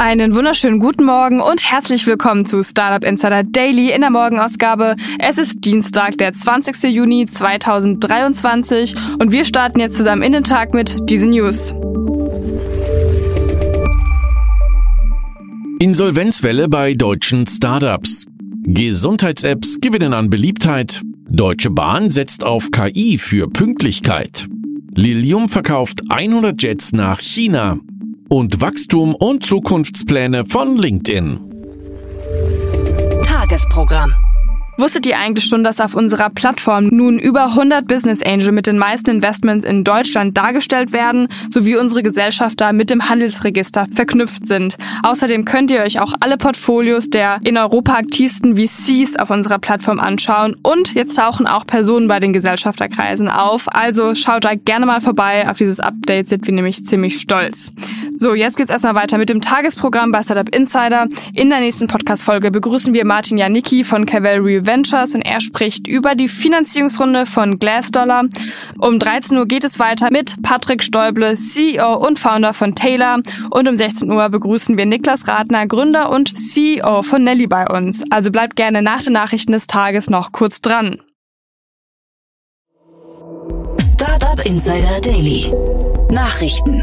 Einen wunderschönen guten Morgen und herzlich willkommen zu Startup Insider Daily in der Morgenausgabe. Es ist Dienstag, der 20. Juni 2023 und wir starten jetzt zusammen in den Tag mit diesen News. Insolvenzwelle bei deutschen Startups. Gesundheits-Apps gewinnen an Beliebtheit. Deutsche Bahn setzt auf KI für Pünktlichkeit. Lilium verkauft 100 Jets nach China und Wachstum und Zukunftspläne von LinkedIn. Tagesprogramm. Wusstet ihr eigentlich schon, dass auf unserer Plattform nun über 100 Business Angel mit den meisten Investments in Deutschland dargestellt werden, sowie unsere Gesellschafter mit dem Handelsregister verknüpft sind? Außerdem könnt ihr euch auch alle Portfolios der in Europa aktivsten VCs auf unserer Plattform anschauen und jetzt tauchen auch Personen bei den Gesellschafterkreisen auf. Also schaut da gerne mal vorbei. Auf dieses Update sind wir nämlich ziemlich stolz. So, jetzt geht's erstmal weiter mit dem Tagesprogramm bei Startup Insider. In der nächsten Podcast-Folge begrüßen wir Martin Janicki von Cavalry Ventures und er spricht über die Finanzierungsrunde von Glassdollar. Um 13 Uhr geht es weiter mit Patrick Stäuble, CEO und Founder von Taylor. Und um 16 Uhr begrüßen wir Niklas Radner, Gründer und CEO von Nelly bei uns. Also bleibt gerne nach den Nachrichten des Tages noch kurz dran. Startup Insider Daily. Nachrichten.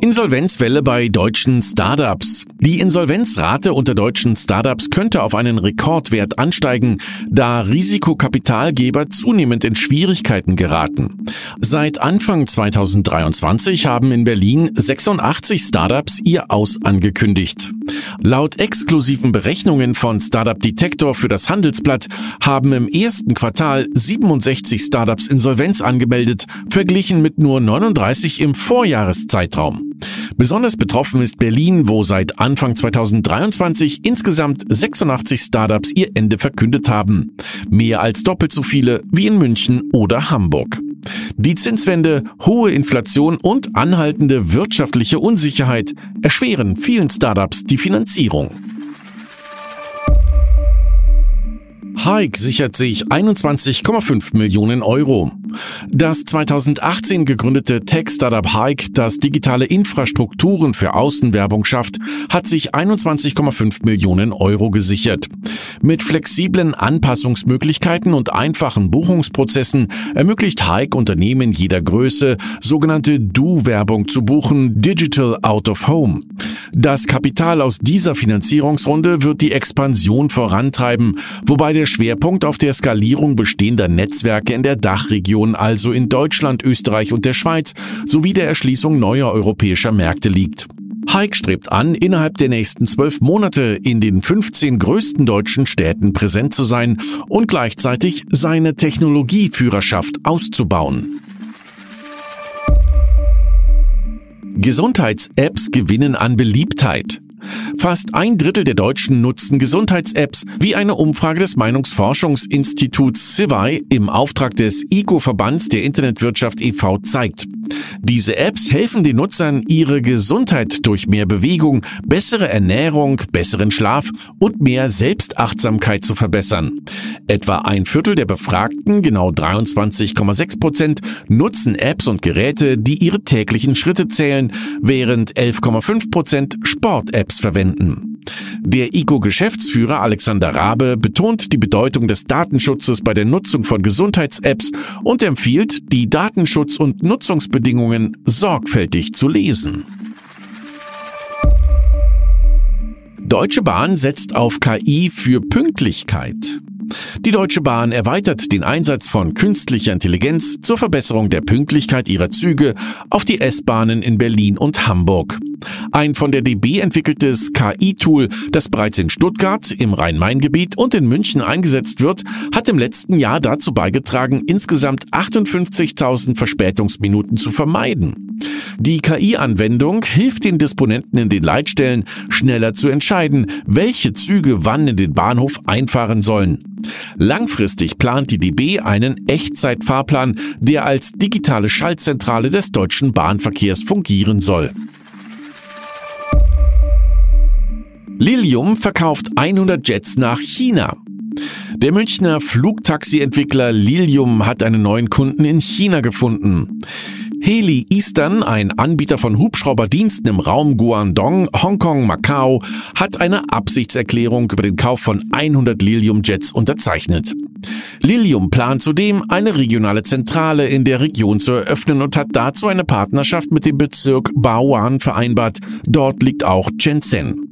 Insolvenzwelle bei deutschen Startups. Die Insolvenzrate unter deutschen Startups könnte auf einen Rekordwert ansteigen, da Risikokapitalgeber zunehmend in Schwierigkeiten geraten. Seit Anfang 2023 haben in Berlin 86 Startups ihr Aus angekündigt. Laut exklusiven Berechnungen von Startup Detector für das Handelsblatt haben im ersten Quartal 67 Startups Insolvenz angemeldet, verglichen mit nur 39 im Vorjahreszeitraum. Besonders betroffen ist Berlin, wo seit Anfang 2023 insgesamt 86 Startups ihr Ende verkündet haben. Mehr als doppelt so viele wie in München oder Hamburg. Die Zinswende, hohe Inflation und anhaltende wirtschaftliche Unsicherheit erschweren vielen Startups die Finanzierung. Hike sichert sich 21,5 Millionen Euro. Das 2018 gegründete Tech-Startup Hike, das digitale Infrastrukturen für Außenwerbung schafft, hat sich 21,5 Millionen Euro gesichert. Mit flexiblen Anpassungsmöglichkeiten und einfachen Buchungsprozessen ermöglicht Hike Unternehmen jeder Größe, sogenannte Do-Werbung zu buchen, Digital Out of Home. Das Kapital aus dieser Finanzierungsrunde wird die Expansion vorantreiben, wobei der Schwerpunkt auf der Skalierung bestehender Netzwerke in der Dachregion, also in Deutschland, Österreich und der Schweiz, sowie der Erschließung neuer europäischer Märkte liegt. Hike strebt an, innerhalb der nächsten zwölf Monate in den 15 größten deutschen Städten präsent zu sein und gleichzeitig seine Technologieführerschaft auszubauen. Gesundheits-Apps gewinnen an Beliebtheit. Fast ein Drittel der Deutschen nutzen Gesundheits-Apps, wie eine Umfrage des Meinungsforschungsinstituts Civai im Auftrag des ICO-Verbands der Internetwirtschaft e.V. zeigt. Diese Apps helfen den Nutzern, ihre Gesundheit durch mehr Bewegung, bessere Ernährung, besseren Schlaf und mehr Selbstachtsamkeit zu verbessern. Etwa ein Viertel der Befragten, genau 23,6 Prozent, nutzen Apps und Geräte, die ihre täglichen Schritte zählen, während 11,5 Prozent Sport-Apps verwenden. Der ICO-Geschäftsführer Alexander Rabe betont die Bedeutung des Datenschutzes bei der Nutzung von Gesundheits-Apps und empfiehlt, die Datenschutz- und Nutzungsbedingungen sorgfältig zu lesen. Deutsche Bahn setzt auf KI für Pünktlichkeit. Die Deutsche Bahn erweitert den Einsatz von künstlicher Intelligenz zur Verbesserung der Pünktlichkeit ihrer Züge auf die S-Bahnen in Berlin und Hamburg. Ein von der DB entwickeltes KI-Tool, das bereits in Stuttgart, im Rhein-Main-Gebiet und in München eingesetzt wird, hat im letzten Jahr dazu beigetragen, insgesamt 58.000 Verspätungsminuten zu vermeiden. Die KI-Anwendung hilft den Disponenten in den Leitstellen, schneller zu entscheiden, welche Züge wann in den Bahnhof einfahren sollen. Langfristig plant die DB einen Echtzeitfahrplan, der als digitale Schaltzentrale des deutschen Bahnverkehrs fungieren soll. Lilium verkauft 100 Jets nach China. Der Münchner Flugtaxi-Entwickler Lilium hat einen neuen Kunden in China gefunden. Heli Eastern, ein Anbieter von Hubschrauberdiensten im Raum Guangdong, Hongkong, Macau, hat eine Absichtserklärung über den Kauf von 100 Lilium-Jets unterzeichnet. Lilium plant zudem, eine regionale Zentrale in der Region zu eröffnen und hat dazu eine Partnerschaft mit dem Bezirk Baoan vereinbart. Dort liegt auch Shenzhen.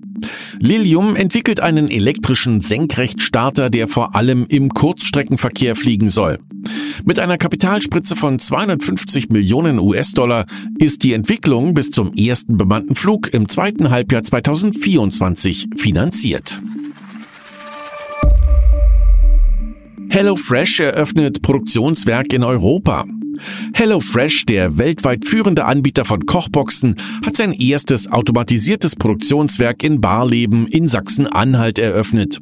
Lilium entwickelt einen elektrischen Senkrechtstarter, der vor allem im Kurzstreckenverkehr fliegen soll. Mit einer Kapitalspritze von 250 Millionen US-Dollar ist die Entwicklung bis zum ersten bemannten Flug im zweiten Halbjahr 2024 finanziert. HelloFresh eröffnet Produktionswerk in Europa. HelloFresh, der weltweit führende Anbieter von Kochboxen, hat sein erstes automatisiertes Produktionswerk in Barleben in Sachsen-Anhalt eröffnet.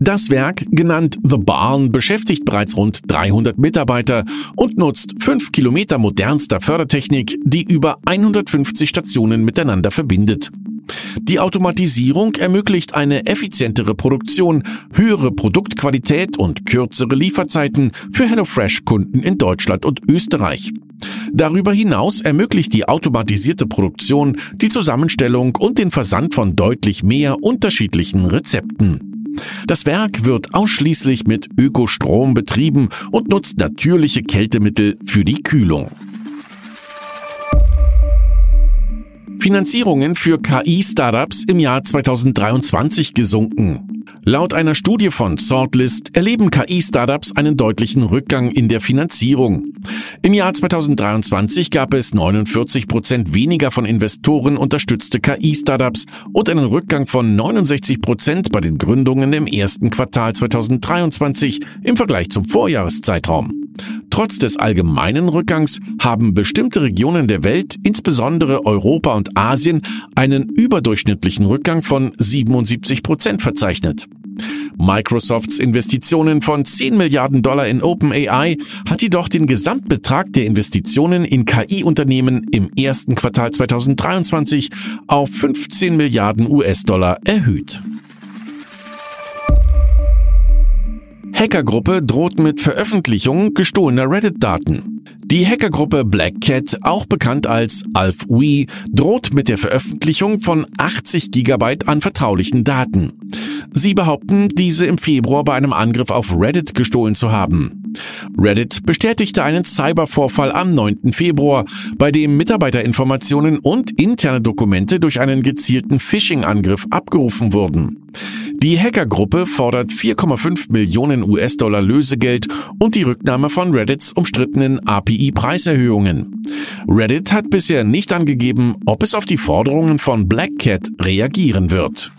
Das Werk, genannt The Barn, beschäftigt bereits rund 300 Mitarbeiter und nutzt fünf Kilometer modernster Fördertechnik, die über 150 Stationen miteinander verbindet. Die Automatisierung ermöglicht eine effizientere Produktion, höhere Produktqualität und kürzere Lieferzeiten für HelloFresh-Kunden in Deutschland und Österreich. Darüber hinaus ermöglicht die automatisierte Produktion die Zusammenstellung und den Versand von deutlich mehr unterschiedlichen Rezepten. Das Werk wird ausschließlich mit Ökostrom betrieben und nutzt natürliche Kältemittel für die Kühlung. Finanzierungen für KI-Startups im Jahr 2023 gesunken. Laut einer Studie von Sortlist erleben KI-Startups einen deutlichen Rückgang in der Finanzierung. Im Jahr 2023 gab es 49 Prozent weniger von Investoren unterstützte KI-Startups und einen Rückgang von 69 Prozent bei den Gründungen im ersten Quartal 2023 im Vergleich zum Vorjahreszeitraum. Trotz des allgemeinen Rückgangs haben bestimmte Regionen der Welt, insbesondere Europa und Asien, einen überdurchschnittlichen Rückgang von 77 Prozent verzeichnet. Microsofts Investitionen von 10 Milliarden Dollar in OpenAI hat jedoch den Gesamtbetrag der Investitionen in KI-Unternehmen im ersten Quartal 2023 auf 15 Milliarden US-Dollar erhöht. Hackergruppe droht mit Veröffentlichung gestohlener Reddit-Daten. Die Hackergruppe Black Cat, auch bekannt als AlfWe, droht mit der Veröffentlichung von 80 Gigabyte an vertraulichen Daten. Sie behaupten, diese im Februar bei einem Angriff auf Reddit gestohlen zu haben. Reddit bestätigte einen Cybervorfall am 9. Februar, bei dem Mitarbeiterinformationen und interne Dokumente durch einen gezielten Phishing-Angriff abgerufen wurden. Die Hackergruppe fordert 4,5 Millionen US-Dollar Lösegeld und die Rücknahme von Reddits umstrittenen API-Preiserhöhungen. Reddit hat bisher nicht angegeben, ob es auf die Forderungen von Black Cat reagieren wird.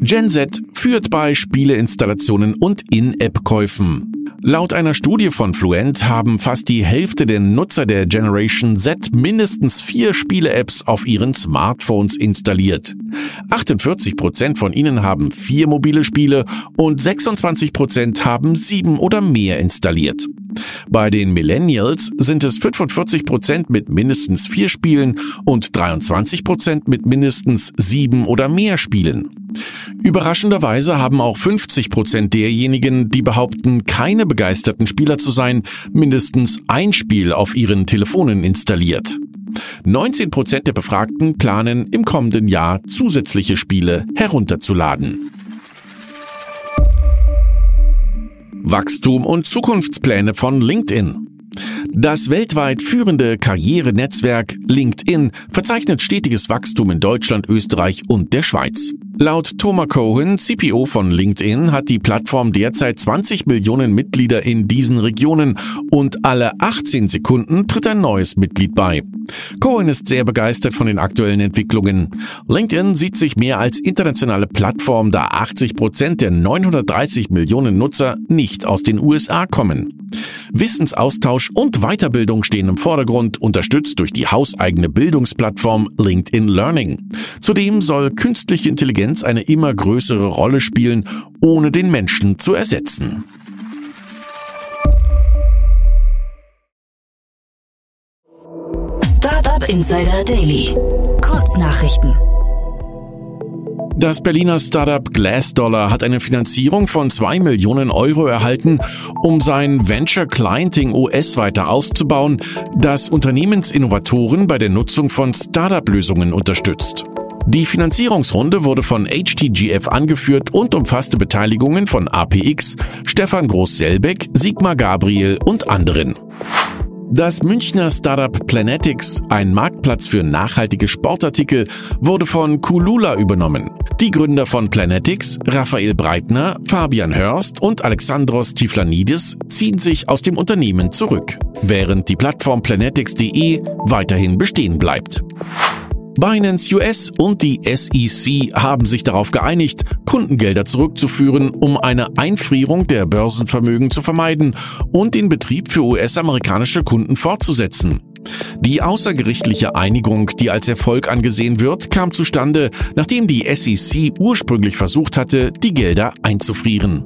Gen Z führt bei Spieleinstallationen und In-App-Käufen. Laut einer Studie von Fluent haben fast die Hälfte der Nutzer der Generation Z mindestens vier Spiele-Apps auf ihren Smartphones installiert. 48 Prozent von ihnen haben vier mobile Spiele und 26 Prozent haben sieben oder mehr installiert. Bei den Millennials sind es 45 Prozent mit mindestens vier Spielen und 23 Prozent mit mindestens sieben oder mehr Spielen. Überraschenderweise haben auch 50 Prozent derjenigen, die behaupten, keine begeisterten Spieler zu sein, mindestens ein Spiel auf ihren Telefonen installiert. 19 Prozent der Befragten planen im kommenden Jahr zusätzliche Spiele herunterzuladen. Wachstum und Zukunftspläne von LinkedIn. Das weltweit führende Karrierenetzwerk LinkedIn verzeichnet stetiges Wachstum in Deutschland, Österreich und der Schweiz. Laut Thomas Cohen, CPO von LinkedIn, hat die Plattform derzeit 20 Millionen Mitglieder in diesen Regionen und alle 18 Sekunden tritt ein neues Mitglied bei. Cohen ist sehr begeistert von den aktuellen Entwicklungen. LinkedIn sieht sich mehr als internationale Plattform, da 80 Prozent der 930 Millionen Nutzer nicht aus den USA kommen. Wissensaustausch und Weiterbildung stehen im Vordergrund, unterstützt durch die hauseigene Bildungsplattform LinkedIn Learning. Zudem soll künstliche Intelligenz eine immer größere Rolle spielen, ohne den Menschen zu ersetzen. Startup Insider Daily. Kurznachrichten. Das Berliner Startup Glassdollar hat eine Finanzierung von 2 Millionen Euro erhalten, um sein Venture Clienting OS weiter auszubauen, das Unternehmensinnovatoren bei der Nutzung von Startup-Lösungen unterstützt. Die Finanzierungsrunde wurde von HTGF angeführt und umfasste Beteiligungen von APX, Stefan Groß-Selbeck, Sigmar Gabriel und anderen. Das Münchner Startup Planetics, ein Marktplatz für nachhaltige Sportartikel, wurde von Kulula übernommen. Die Gründer von Planetics, Raphael Breitner, Fabian Hörst und Alexandros Tiflanidis, ziehen sich aus dem Unternehmen zurück, während die Plattform planetics.de weiterhin bestehen bleibt. Binance US und die SEC haben sich darauf geeinigt, Kundengelder zurückzuführen, um eine Einfrierung der Börsenvermögen zu vermeiden und den Betrieb für US-amerikanische Kunden fortzusetzen. Die außergerichtliche Einigung, die als Erfolg angesehen wird, kam zustande, nachdem die SEC ursprünglich versucht hatte, die Gelder einzufrieren.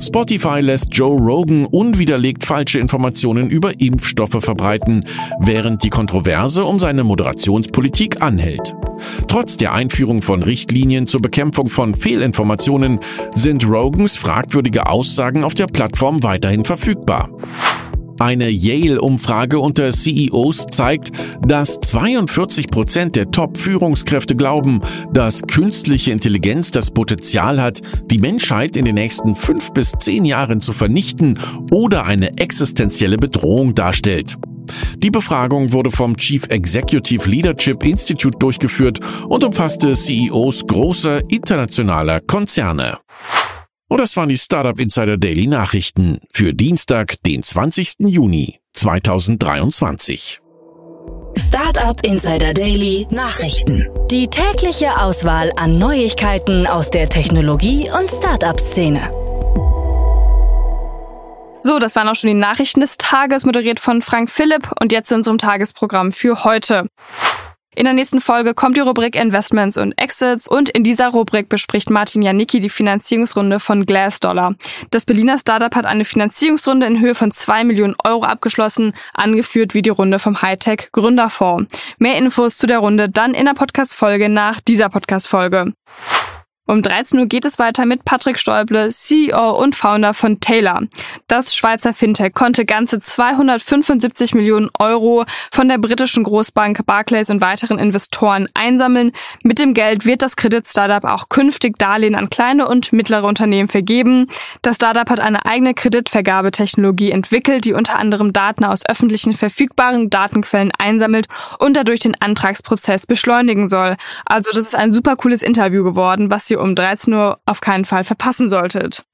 Spotify lässt Joe Rogan unwiderlegt falsche Informationen über Impfstoffe verbreiten, während die Kontroverse um seine Moderationspolitik anhält. Trotz der Einführung von Richtlinien zur Bekämpfung von Fehlinformationen sind Rogans fragwürdige Aussagen auf der Plattform weiterhin verfügbar. Eine Yale-Umfrage unter CEOs zeigt, dass 42 Prozent der Top-Führungskräfte glauben, dass künstliche Intelligenz das Potenzial hat, die Menschheit in den nächsten fünf bis zehn Jahren zu vernichten oder eine existenzielle Bedrohung darstellt. Die Befragung wurde vom Chief Executive Leadership Institute durchgeführt und umfasste CEOs großer internationaler Konzerne. Und das waren die Startup Insider Daily Nachrichten für Dienstag, den 20. Juni 2023. Startup Insider Daily Nachrichten. Die tägliche Auswahl an Neuigkeiten aus der Technologie- und Startup-Szene. So, das waren auch schon die Nachrichten des Tages, moderiert von Frank Philipp und jetzt zu unserem Tagesprogramm für heute. In der nächsten Folge kommt die Rubrik Investments und Exits und in dieser Rubrik bespricht Martin Janicki die Finanzierungsrunde von Glassdollar. Das Berliner Startup hat eine Finanzierungsrunde in Höhe von zwei Millionen Euro abgeschlossen, angeführt wie die Runde vom Hightech Gründerfonds. Mehr Infos zu der Runde dann in der Podcast-Folge nach dieser Podcast-Folge. Um 13 Uhr geht es weiter mit Patrick Steuble, CEO und Founder von Taylor. Das Schweizer Fintech konnte ganze 275 Millionen Euro von der britischen Großbank Barclays und weiteren Investoren einsammeln. Mit dem Geld wird das Kredit-Startup auch künftig Darlehen an kleine und mittlere Unternehmen vergeben. Das Startup hat eine eigene Kreditvergabetechnologie entwickelt, die unter anderem Daten aus öffentlichen verfügbaren Datenquellen einsammelt und dadurch den Antragsprozess beschleunigen soll. Also das ist ein super cooles Interview geworden, was ihr ihr um 13 Uhr auf keinen Fall verpassen solltet.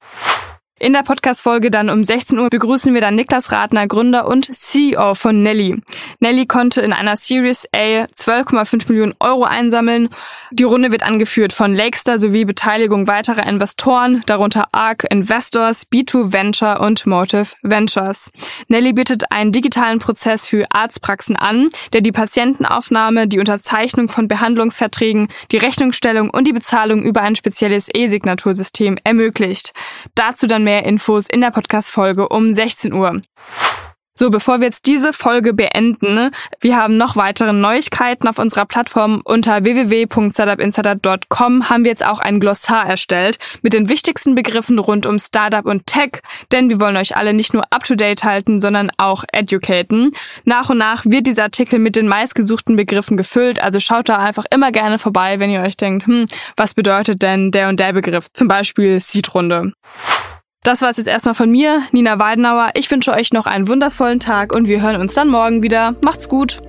In der Podcast-Folge dann um 16 Uhr begrüßen wir dann Niklas Radner, Gründer und CEO von Nelly. Nelly konnte in einer Series A 12,5 Millionen Euro einsammeln. Die Runde wird angeführt von Lakestar sowie Beteiligung weiterer Investoren, darunter ARC Investors, B2 Venture und Motive Ventures. Nelly bietet einen digitalen Prozess für Arztpraxen an, der die Patientenaufnahme, die Unterzeichnung von Behandlungsverträgen, die Rechnungsstellung und die Bezahlung über ein spezielles E-Signatursystem ermöglicht. Dazu dann mehr mehr Infos in der Podcast-Folge um 16 Uhr. So, bevor wir jetzt diese Folge beenden, wir haben noch weitere Neuigkeiten auf unserer Plattform. Unter www.startupinsider.com haben wir jetzt auch ein Glossar erstellt mit den wichtigsten Begriffen rund um Startup und Tech, denn wir wollen euch alle nicht nur up-to-date halten, sondern auch educaten. Nach und nach wird dieser Artikel mit den meistgesuchten Begriffen gefüllt, also schaut da einfach immer gerne vorbei, wenn ihr euch denkt, hm, was bedeutet denn der und der Begriff? Zum Beispiel Seed-Runde. Das war es jetzt erstmal von mir, Nina Weidenauer. Ich wünsche euch noch einen wundervollen Tag und wir hören uns dann morgen wieder. Macht's gut!